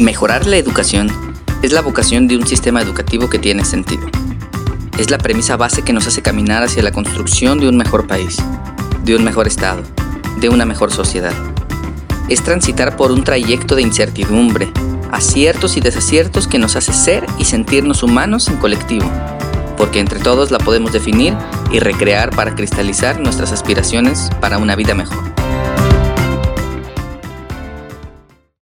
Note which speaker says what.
Speaker 1: Mejorar la educación es la vocación de un sistema educativo que tiene sentido. Es la premisa base que nos hace caminar hacia la construcción de un mejor país, de un mejor Estado, de una mejor sociedad. Es transitar por un trayecto de incertidumbre, aciertos y desaciertos que nos hace ser y sentirnos humanos en colectivo, porque entre todos la podemos definir y recrear para cristalizar nuestras aspiraciones para una vida mejor.